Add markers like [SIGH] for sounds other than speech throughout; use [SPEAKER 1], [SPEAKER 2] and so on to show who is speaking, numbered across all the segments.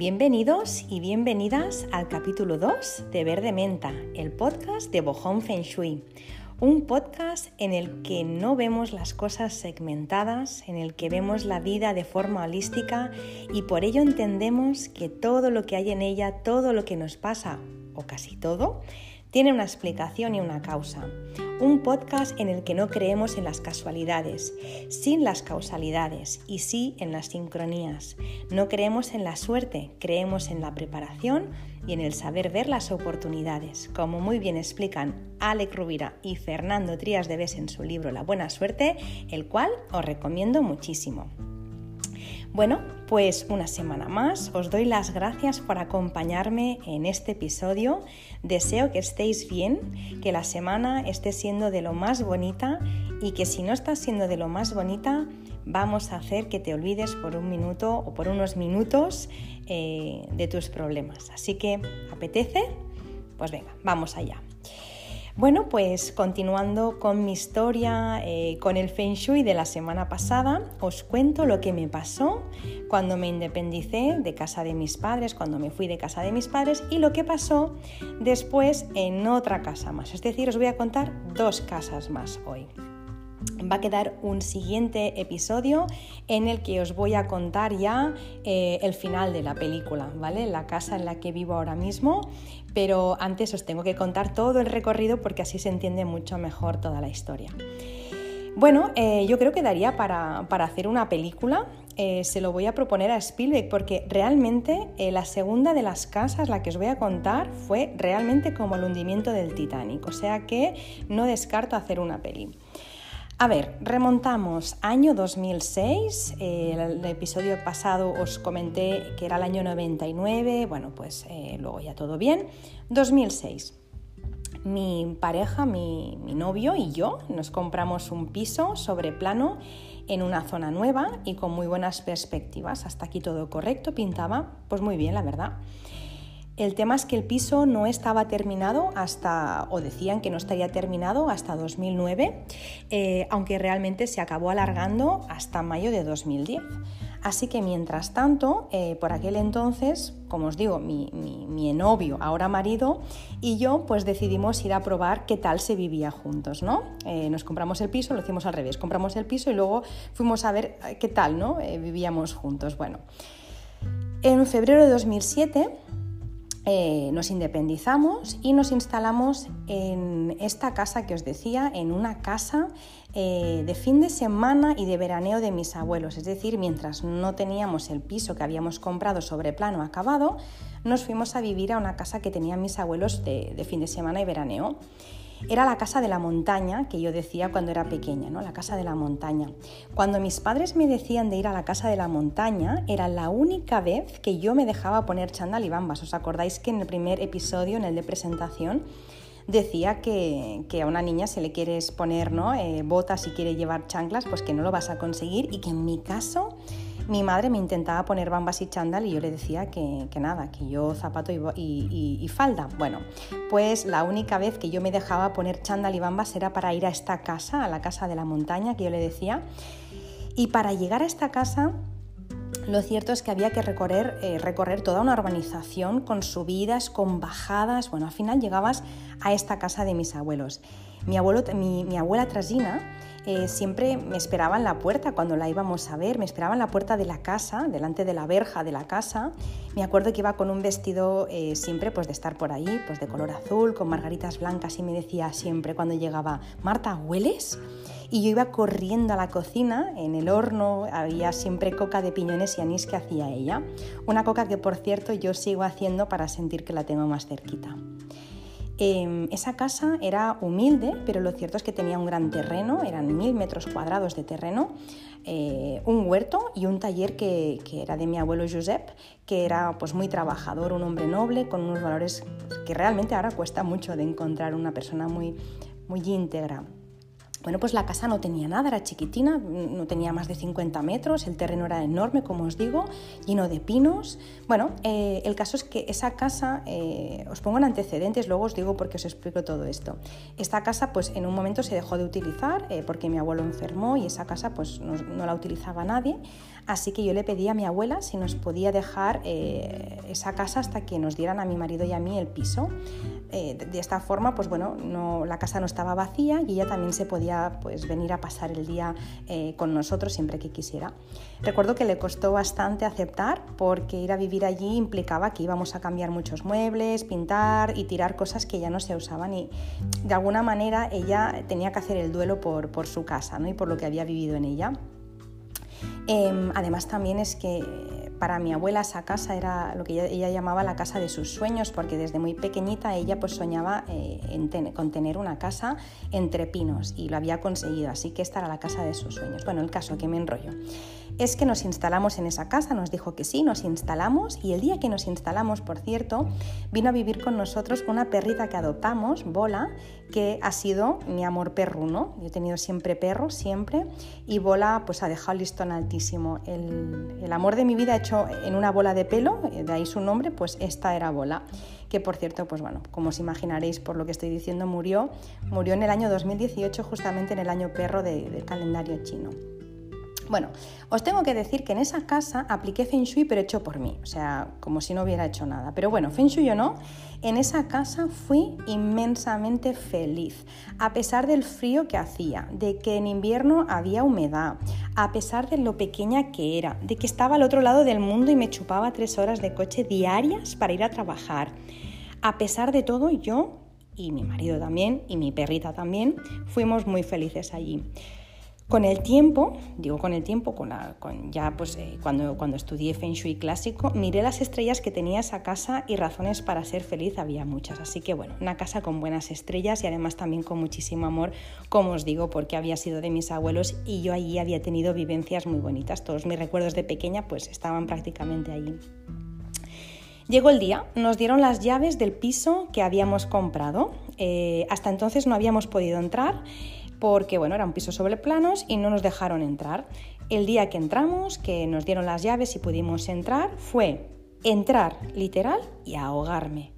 [SPEAKER 1] Bienvenidos y bienvenidas al capítulo 2 de Verde Menta, el podcast de Bohong Feng Shui. Un podcast en el que no vemos las cosas segmentadas, en el que vemos la vida de forma holística y por ello entendemos que todo lo que hay en ella, todo lo que nos pasa, o casi todo, tiene una explicación y una causa. Un podcast en el que no creemos en las casualidades, sin las causalidades y sí en las sincronías. No creemos en la suerte, creemos en la preparación y en el saber ver las oportunidades, como muy bien explican Alec Rubira y Fernando Trías de Bes en su libro La Buena Suerte, el cual os recomiendo muchísimo. Bueno, pues una semana más os doy las gracias por acompañarme en este episodio. Deseo que estéis bien, que la semana esté siendo de lo más bonita y que si no está siendo de lo más bonita, vamos a hacer que te olvides por un minuto o por unos minutos eh, de tus problemas. Así que, ¿apetece? Pues venga, vamos allá. Bueno, pues continuando con mi historia, eh, con el Feng Shui de la semana pasada, os cuento lo que me pasó cuando me independicé de casa de mis padres, cuando me fui de casa de mis padres y lo que pasó después en otra casa más. Es decir, os voy a contar dos casas más hoy va a quedar un siguiente episodio en el que os voy a contar ya eh, el final de la película, ¿vale? La casa en la que vivo ahora mismo, pero antes os tengo que contar todo el recorrido porque así se entiende mucho mejor toda la historia. Bueno, eh, yo creo que daría para, hacer una película. Eh, se lo voy a proponer a Spielberg porque realmente la segunda de las casas, la que os voy a contar, fue realmente como el hundimiento del Titanic. O sea que no descarto hacer una peli. A ver, remontamos año 2006, eh, el, episodio pasado os comenté que era el año 99, bueno, pues eh, luego ya todo bien. 2006, mi pareja, mi, mi, novio y yo nos compramos un piso sobre plano en una zona nueva y con muy buenas perspectivas. Hasta aquí todo correcto, pintaba pues muy bien, la verdad. El tema es que el piso no estaba terminado hasta, o decían que no estaría terminado hasta 2009, eh, aunque realmente se acabó alargando hasta mayo de 2010. Así que mientras tanto, eh, por aquel entonces, como os digo, mi, mi, novio, ahora marido, y yo pues decidimos ir a probar qué tal se vivía juntos, ¿no? Eh, nos compramos el piso, lo hicimos al revés, compramos el piso y luego fuimos a ver qué tal, ¿no? vivíamos juntos. Bueno, en febrero de 2007 eh, nos independizamos y nos instalamos en esta casa que os decía, en una casa eh, de fin de semana y de veraneo de mis abuelos. Es decir, mientras no teníamos el piso que habíamos comprado sobre plano acabado, nos fuimos a vivir a una casa que tenían mis abuelos de fin de semana y veraneo. Era la casa de la montaña que yo decía cuando era pequeña, ¿no? La casa de la montaña. Cuando mis padres me decían de ir a la casa de la montaña, era la única vez que yo me dejaba poner chándal y bambas. ¿Os acordáis que en el primer episodio, en el de presentación, decía que, a una niña se le quieres poner ¿no? Eh, botas y quiere llevar chanclas, pues que no lo vas a conseguir y que en mi caso mi madre me intentaba poner bambas y chándal y yo le decía que, nada, que yo zapato y, falda. Bueno, pues la única vez que yo me dejaba poner chándal y bambas era para ir a esta casa, a la casa de la montaña que yo le decía. Y para llegar a esta casa lo cierto es que había que recorrer, eh, recorrer, toda una urbanización con subidas, con bajadas. Bueno, al final llegabas a esta casa de mis abuelos. Mi, abuelo, mi, abuela Trasina eh, siempre me esperaba en la puerta cuando la íbamos a ver, me esperaba en la puerta de la casa, delante de la verja de la casa. Me acuerdo que iba con un vestido eh, siempre pues de estar por ahí, pues de color azul, con margaritas blancas y me decía siempre cuando llegaba, Marta, ¿hueles? Y yo iba corriendo a la cocina, en el horno había siempre coca de piñones y anís que hacía ella. Una coca que por cierto yo sigo haciendo para sentir que la tengo más cerquita. Em, esa casa era humilde, pero lo cierto es que tenía un gran terreno, eran mil metros cuadrados de terreno, eh, un huerto y un taller que, era de mi abuelo Josep, que era pues, muy trabajador, un hombre noble, con unos valores que realmente ahora cuesta mucho de encontrar una persona muy, muy íntegra. Bueno, pues la casa no tenía nada, era chiquitina, no tenía más de 50 metros, el terreno era enorme, como os digo, lleno de pinos. Bueno, eh, el caso es que esa casa, eh, os pongo en antecedentes, luego os digo por qué os explico todo esto. Esta casa, pues en un momento se dejó de utilizar eh, porque mi abuelo enfermó y esa casa, pues no, la utilizaba nadie. Así que yo le pedí a mi abuela si nos podía dejar esa casa hasta que nos dieran a mi marido y a mí el piso. de esta forma, pues bueno, no, la casa no estaba vacía y ella también se podía pues, venir a pasar el día eh, con nosotros siempre que quisiera. Recuerdo que le costó bastante aceptar porque ir a vivir allí implicaba que íbamos a cambiar muchos muebles, pintar y tirar cosas que ya no se usaban y de alguna manera ella tenía que hacer el duelo por, por su casa ¿no? y por lo que había vivido en ella. Em, además también es que para mi abuela esa casa era lo que ella, llamaba la casa de sus sueños, porque desde muy pequeñita ella pues soñaba eh, con tener una casa entre pinos y lo había conseguido, así que esta era la casa de sus sueños. Bueno, el caso que me enrollo es que nos instalamos en esa casa, nos dijo que sí, nos instalamos y el día que nos instalamos, por cierto, vino a vivir con nosotros una perrita que adoptamos, Bola, que ha sido mi amor perruno. Yo he tenido siempre perros, siempre, y Bola pues ha dejado el listón altísimo. El, amor de mi vida hecho en una bola de pelo, eh, de ahí su nombre, pues esta era bola, que por cierto, pues bueno, como os imaginaréis por lo que estoy diciendo, murió, murió en el año 2018, justamente en el año perro del calendario chino. Bueno, os tengo que decir que en esa casa apliqué Feng Shui, pero hecho por mí, o sea, como si no hubiera hecho nada. Pero bueno, Feng Shui o no, en esa casa fui inmensamente feliz, a pesar del frío que hacía, de que en invierno había humedad, a pesar de lo pequeña que era, de que estaba al otro lado del mundo y me chupaba tres horas de coche diarias para ir a trabajar. A pesar de todo, yo y mi marido también, y mi perrita también, fuimos muy felices allí. Con el tiempo, digo con el tiempo, con, ya pues eh, cuando, cuando estudié Feng Shui clásico, miré las estrellas que tenía esa casa y razones para ser feliz había muchas. Así que bueno, una casa con buenas estrellas y además también con muchísimo amor, como os digo, porque había sido de mis abuelos y yo allí había tenido vivencias muy bonitas. Todos mis recuerdos de pequeña pues estaban prácticamente allí. Llegó el día, nos dieron las llaves del piso que habíamos comprado. Eh, hasta entonces no habíamos podido entrar porque bueno, era un piso sobre planos y no nos dejaron entrar. El día que entramos, que nos dieron las llaves y pudimos entrar, fue entrar literal y ahogarme.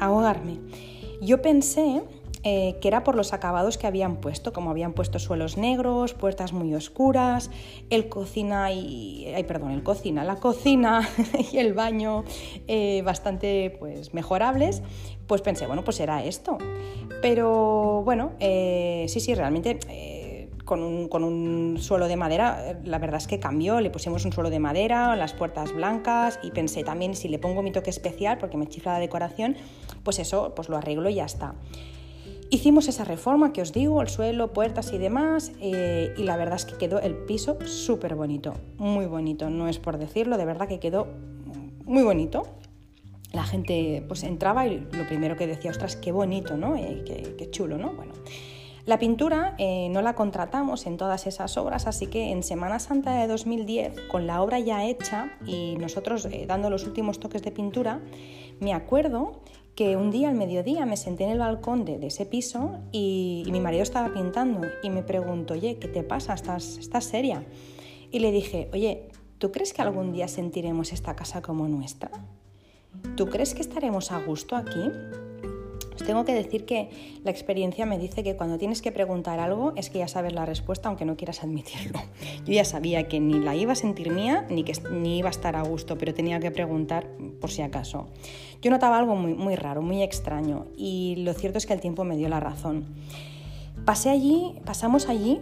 [SPEAKER 1] Ahogarme. Yo pensé eh, que era por los acabados que habían puesto, como habían puesto suelos negros, puertas muy oscuras, el cocina y. Ay, perdón, el cocina, la cocina [LAUGHS] y el baño eh, bastante pues, mejorables. Pues pensé, bueno, pues era esto. Pero bueno, eh, sí, sí, realmente eh, con, un, suelo de madera, la verdad es que cambió, le pusimos un suelo de madera, las puertas blancas y pensé también si le pongo mi toque especial, porque me chifla la decoración, pues eso, pues lo arreglo y ya está. Hicimos esa reforma que os digo, el suelo, puertas y demás, y la verdad es que quedó el piso súper bonito, muy bonito, no es por decirlo, de verdad que quedó muy bonito la gente pues entraba y lo primero que decía, ostras, qué bonito, ¿no? Eh, qué, chulo, ¿no? Bueno, la pintura eh, no la contratamos en todas esas obras, así que en Semana Santa de 2010, con la obra ya hecha y nosotros eh, dando los últimos toques de pintura, me acuerdo que un día al mediodía me senté en el balcón de, ese piso y, mi marido estaba pintando y me preguntó, oye, ¿qué te pasa? ¿Estás, ¿Estás seria? Y le dije, oye, ¿tú crees que algún día sentiremos esta casa como nuestra? ¿Tú crees que estaremos a gusto aquí? Tengo que decir que la experiencia me dice que cuando tienes que preguntar algo es que ya sabes la respuesta aunque no quieras admitirlo. Yo ya sabía que ni la iba a sentir mía ni que ni iba a estar a gusto, pero tenía que preguntar por si acaso. Yo notaba algo muy, muy raro, muy extraño y lo cierto es que el tiempo me dio la razón. Pasé allí, pasamos allí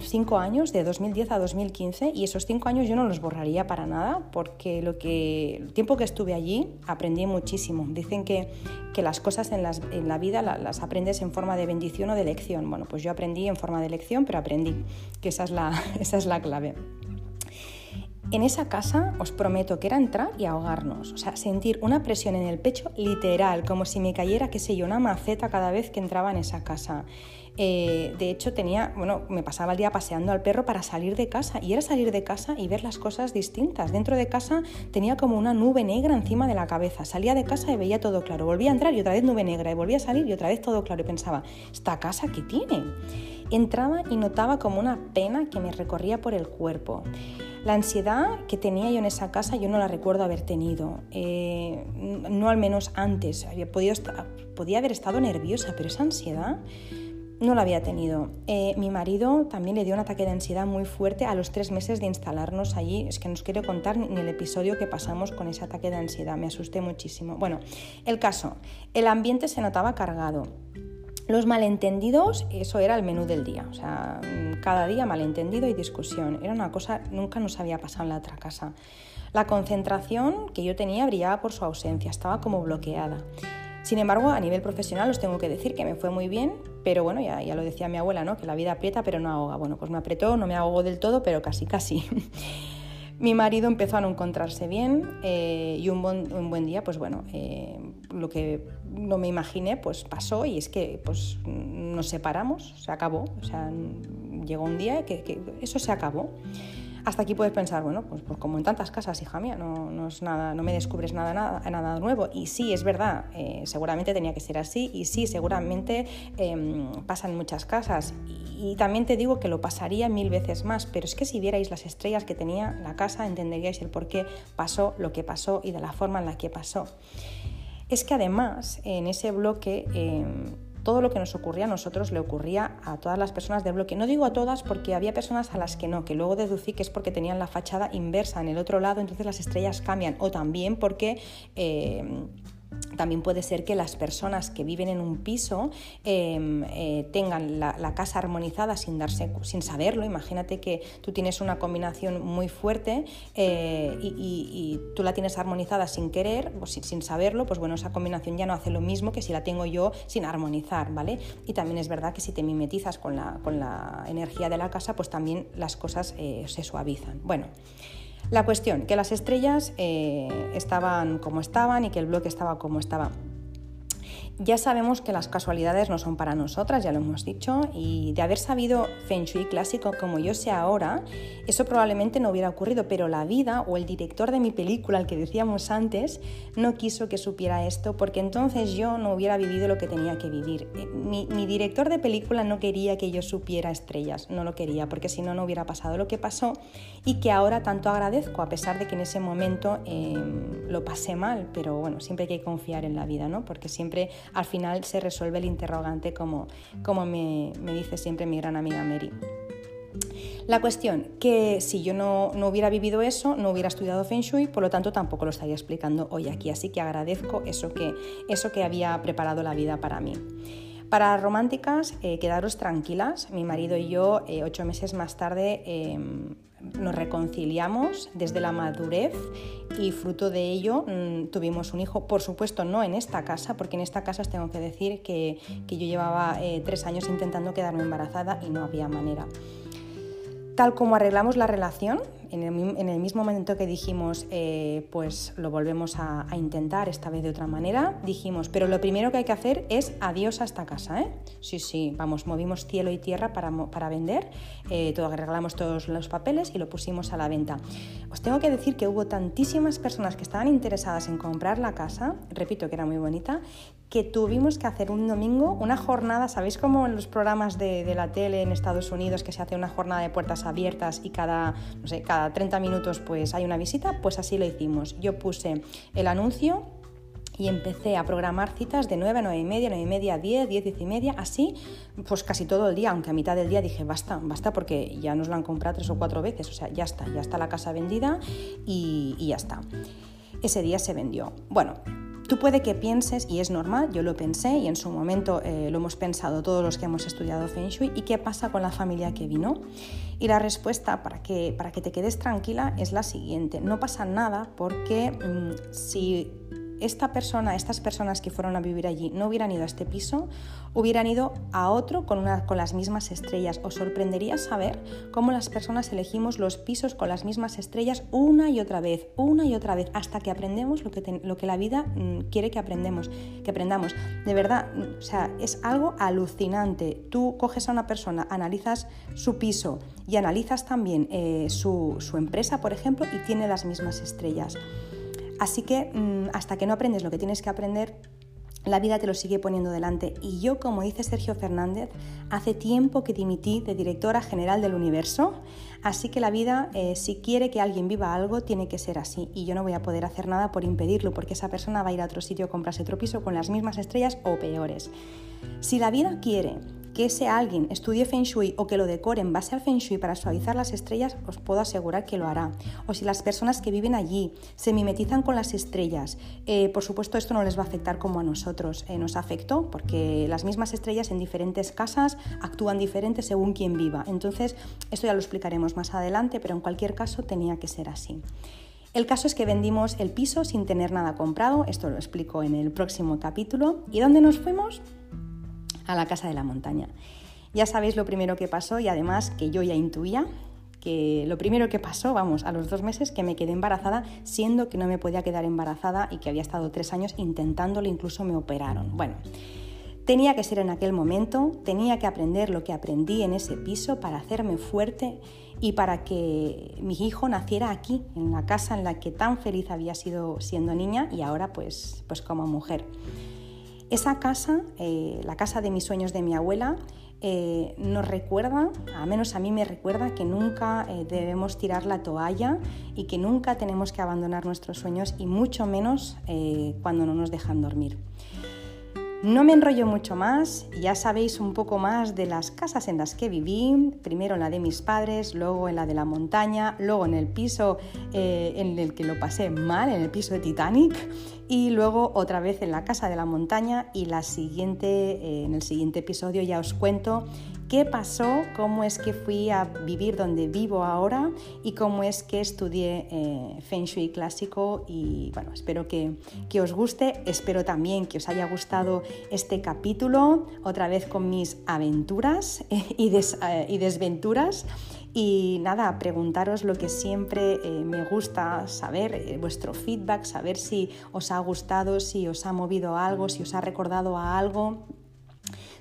[SPEAKER 1] cinco años, de 2010 a 2015, y esos cinco años yo no los borraría para nada, porque lo que, el tiempo que estuve allí aprendí muchísimo. Dicen que, que las cosas en, las, en la vida las aprendes en forma de bendición o de lección. Bueno, pues yo aprendí en forma de lección, pero aprendí, que esa es la, [LAUGHS] esa es la clave. En esa casa os prometo que era entrar y ahogarnos, o sea, sentir una presión en el pecho literal, como si me cayera, qué sé yo, una maceta cada vez que entraba en esa casa. Eh, de hecho, tenía, bueno, me pasaba el día paseando al perro para salir de casa y era salir de casa y ver las cosas distintas. Dentro de casa tenía como una nube negra encima de la cabeza. Salía de casa y veía todo claro. Volvía a entrar y otra vez nube negra y volvía a salir y otra vez todo claro y pensaba, ¿esta casa qué tiene? entraba y notaba como una pena que me recorría por el cuerpo. La ansiedad que tenía yo en esa casa yo no la recuerdo haber tenido, eh, no al menos antes. Había podido podía haber estado nerviosa, pero esa ansiedad no la había tenido. Eh, mi marido también le dio un ataque de ansiedad muy fuerte a los tres meses de instalarnos allí. Es que no os quiero contar ni el episodio que pasamos con ese ataque de ansiedad. Me asusté muchísimo. Bueno, el caso, el ambiente se notaba cargado. Los malentendidos, eso era el menú del día, o sea, cada día malentendido y discusión. Era una cosa, nunca nos había pasado en la otra casa. La concentración que yo tenía brillaba por su ausencia, estaba como bloqueada. Sin embargo, a nivel profesional os tengo que decir que me fue muy bien, pero bueno, ya, ya lo decía mi abuela, ¿no? Que la vida aprieta pero no ahoga. Bueno, pues me apretó, no me ahogó del todo, pero casi casi. [LAUGHS] Mi marido empezó a no encontrarse bien eh, y un buen, día, pues bueno, eh, lo que no me imaginé, pues pasó y es que pues nos separamos, se acabó, o sea, llegó un día que, que eso se acabó. Hasta aquí puedes pensar, bueno, pues, pues, como en tantas casas, hija mía, no, no, es nada, no me descubres nada, nada, nada nuevo. Y sí, es verdad, eh, seguramente tenía que ser así y sí, seguramente eh, pasa en muchas casas. Y, también te digo que lo pasaría mil veces más, pero es que si vierais las estrellas que tenía la casa, entenderíais el por qué pasó lo que pasó y de la forma en la que pasó. Es que además en ese bloque... Eh, todo lo que nos ocurría a nosotros le ocurría a todas las personas del bloque. No digo a todas porque había personas a las que no, que luego deducí que es porque tenían la fachada inversa en el otro lado, entonces las estrellas cambian, o también porque... Eh, también puede ser que las personas que viven en un piso em, eh, tengan la, casa armonizada sin, darse, sin saberlo. Imagínate que tú tienes una combinación muy fuerte eh, y, tú la tienes armonizada sin querer o sin, saberlo, pues bueno, esa combinación ya no hace lo mismo que si la tengo yo sin armonizar, ¿vale? Y también es verdad que si te mimetizas con la, con la energía de la casa, pues también las cosas eh, se suavizan. Bueno. La cuestión, que las estrellas eh, estaban como estaban y que el bloque estaba como estaba. Ya sabemos que las casualidades no son para nosotras, ya lo hemos dicho, y de haber sabido Feng Shui clásico como yo sé ahora, eso probablemente no hubiera ocurrido, pero la vida o el director de mi película, el que decíamos antes, no quiso que supiera esto porque entonces yo no hubiera vivido lo que tenía que vivir. Eh, mi, director de película no quería que yo supiera estrellas, no lo quería, porque si no, no hubiera pasado lo que pasó y que ahora tanto agradezco, a pesar de que en ese momento em, lo pasé mal, pero bueno, siempre hay que confiar en la vida, ¿no? Porque siempre al final se resuelve el interrogante como, como me, dice siempre mi gran amiga Mary. La cuestión, que si yo no, hubiera vivido eso, no hubiera estudiado Feng Shui, por lo tanto tampoco lo estaría explicando hoy aquí, así que agradezco eso que, eso que había preparado la vida para mí. Para románticas, eh, quedaros tranquilas, mi marido y yo eh, ocho meses más tarde em, nos reconciliamos desde la madurez y fruto de ello mm, tuvimos un hijo, por supuesto no en esta casa, porque en esta casa os tengo que decir que, yo llevaba eh, tres años intentando quedarme embarazada y no había manera. Tal como arreglamos la relación, en el, mismo momento que dijimos, eh, pues lo volvemos a, intentar, esta vez de otra manera, dijimos, pero lo primero que hay que hacer es adiós a esta casa, ¿eh? Sí, sí, vamos, movimos cielo y tierra para, para vender, eh, todo, arreglamos todos los papeles y lo pusimos a la venta. Os tengo que decir que hubo tantísimas personas que estaban interesadas en comprar la casa, repito que era muy bonita, que tuvimos que hacer un domingo una jornada, ¿sabéis cómo en los programas de, la tele en Estados Unidos que se hace una jornada de puertas abiertas y cada, no sé, cada 30 minutos pues hay una visita? Pues así lo hicimos. Yo puse el anuncio y empecé a programar citas de 9 a 9 y media, 9 y media, 10, 10, 10 y media, así pues casi todo el día, aunque a mitad del día dije basta, basta porque ya nos lo han comprado tres o cuatro veces, o sea, ya está, ya está la casa vendida y, y ya está. Ese día se vendió. Bueno, Tú puede que pienses, y es normal, yo lo pensé y en su momento eh, lo hemos pensado todos los que hemos estudiado Feng Shui, ¿y qué pasa con la familia que vino? Y la respuesta para que, para que te quedes tranquila es la siguiente, no pasa nada porque mm, si esta persona, estas personas que fueron a vivir allí no hubieran ido a este piso, hubieran ido a otro con, una, con las mismas estrellas. Os sorprendería saber cómo las personas elegimos los pisos con las mismas estrellas una y otra vez, una y otra vez, hasta que aprendemos lo que, lo que la vida mm, quiere que aprendemos, que aprendamos. De verdad, mm, o sea, es algo alucinante. Tú coges a una persona, analizas su piso y analizas también eh, su, su empresa, por ejemplo, y tiene las mismas estrellas. Así que mm, hasta que no aprendes lo que tienes que aprender, la vida te lo sigue poniendo delante. Y yo, como dice Sergio Fernández, hace tiempo que dimití de directora general del universo, así que la vida, eh, si quiere que alguien viva algo, tiene que ser así. Y yo no voy a poder hacer nada por impedirlo, porque esa persona va a ir a otro sitio a comprarse otro piso con las mismas estrellas o peores. Si la vida quiere que ese alguien estudie Feng Shui o que lo decore en base al Feng Shui para suavizar las estrellas, os puedo asegurar que lo hará. O si las personas que viven allí se mimetizan con las estrellas, eh, por supuesto esto no les va a afectar como a nosotros. Eh, nos afectó porque las mismas estrellas en diferentes casas actúan diferentes según quien viva. Entonces, esto ya lo explicaremos más adelante, pero en cualquier caso tenía que ser así. El caso es que vendimos el piso sin tener nada comprado, esto lo explico en el próximo capítulo. ¿Y dónde nos fuimos? A la casa de la montaña. Ya sabéis lo primero que pasó y además que yo ya intuía que lo primero que pasó, vamos, a los dos meses que me quedé embarazada, siendo que no me podía quedar embarazada y que había estado tres años intentándolo, incluso me operaron. Bueno, tenía que ser en aquel momento, tenía que aprender lo que aprendí en ese piso para hacerme fuerte y para que mi hijo naciera aquí, en la casa en la que tan feliz había sido siendo niña y ahora pues, pues como mujer. Esa casa, eh, la casa de mis sueños de mi abuela, eh, nos recuerda, a menos a mí me recuerda, que nunca eh, debemos tirar la toalla y que nunca tenemos que abandonar nuestros sueños y mucho menos cuando no nos dejan dormir. No me enrollo mucho más, ya sabéis un poco más de las casas en las que viví, primero en la de mis padres, luego en la de la montaña, luego en el piso eh, en el que lo pasé mal, en el piso de Titanic, y luego otra vez en la casa de la montaña y la siguiente, eh, en el siguiente episodio ya os cuento qué pasó, cómo es que fui a vivir donde vivo ahora y cómo es que estudié eh, Feng Shui clásico y bueno, espero que, que, os guste, espero también que os haya gustado este capítulo, otra vez con mis aventuras [LAUGHS] y, eh, y desventuras. Y nada, preguntaros lo que siempre eh, me gusta saber, vuestro feedback, saber si os ha gustado, si os ha movido algo, si os ha recordado a algo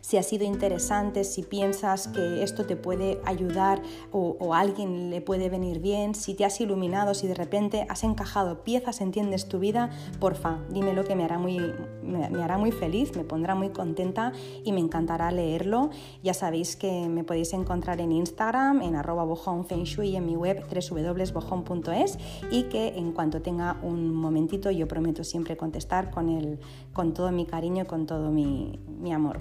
[SPEAKER 1] si ha sido interesante, si piensas que esto te puede ayudar o, a alguien le puede venir bien, si te has iluminado, si de repente has encajado piezas, entiendes tu vida, porfa, dímelo que me hará muy, me, hará muy feliz, me pondrá muy contenta y me encantará leerlo. Ya sabéis que me podéis encontrar en Instagram, en arroba y en mi web www.bojón.es y que en cuanto tenga un momentito yo prometo siempre contestar con, el, con todo mi cariño y con todo mi, mi amor.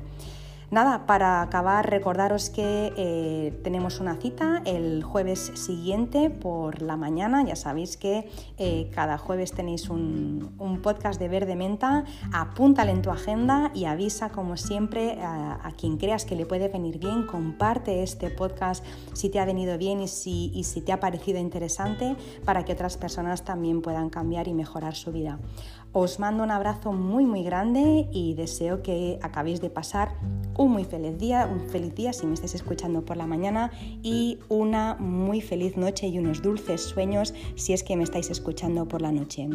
[SPEAKER 1] Nada, para acabar, recordaros que eh, tenemos una cita el jueves siguiente por la mañana. Ya sabéis que eh, cada jueves tenéis un, podcast de Verde Menta. Apúntale en tu agenda y avisa, como siempre, a, quien creas que le puede venir bien. Comparte este podcast si te ha venido bien y si, y si te ha parecido interesante para que otras personas también puedan cambiar y mejorar su vida. Os mando un abrazo muy muy grande y deseo que acabéis de pasar un muy feliz día, un feliz día si me estáis escuchando por la mañana y una muy feliz noche y unos dulces sueños si es que me estáis escuchando por la noche.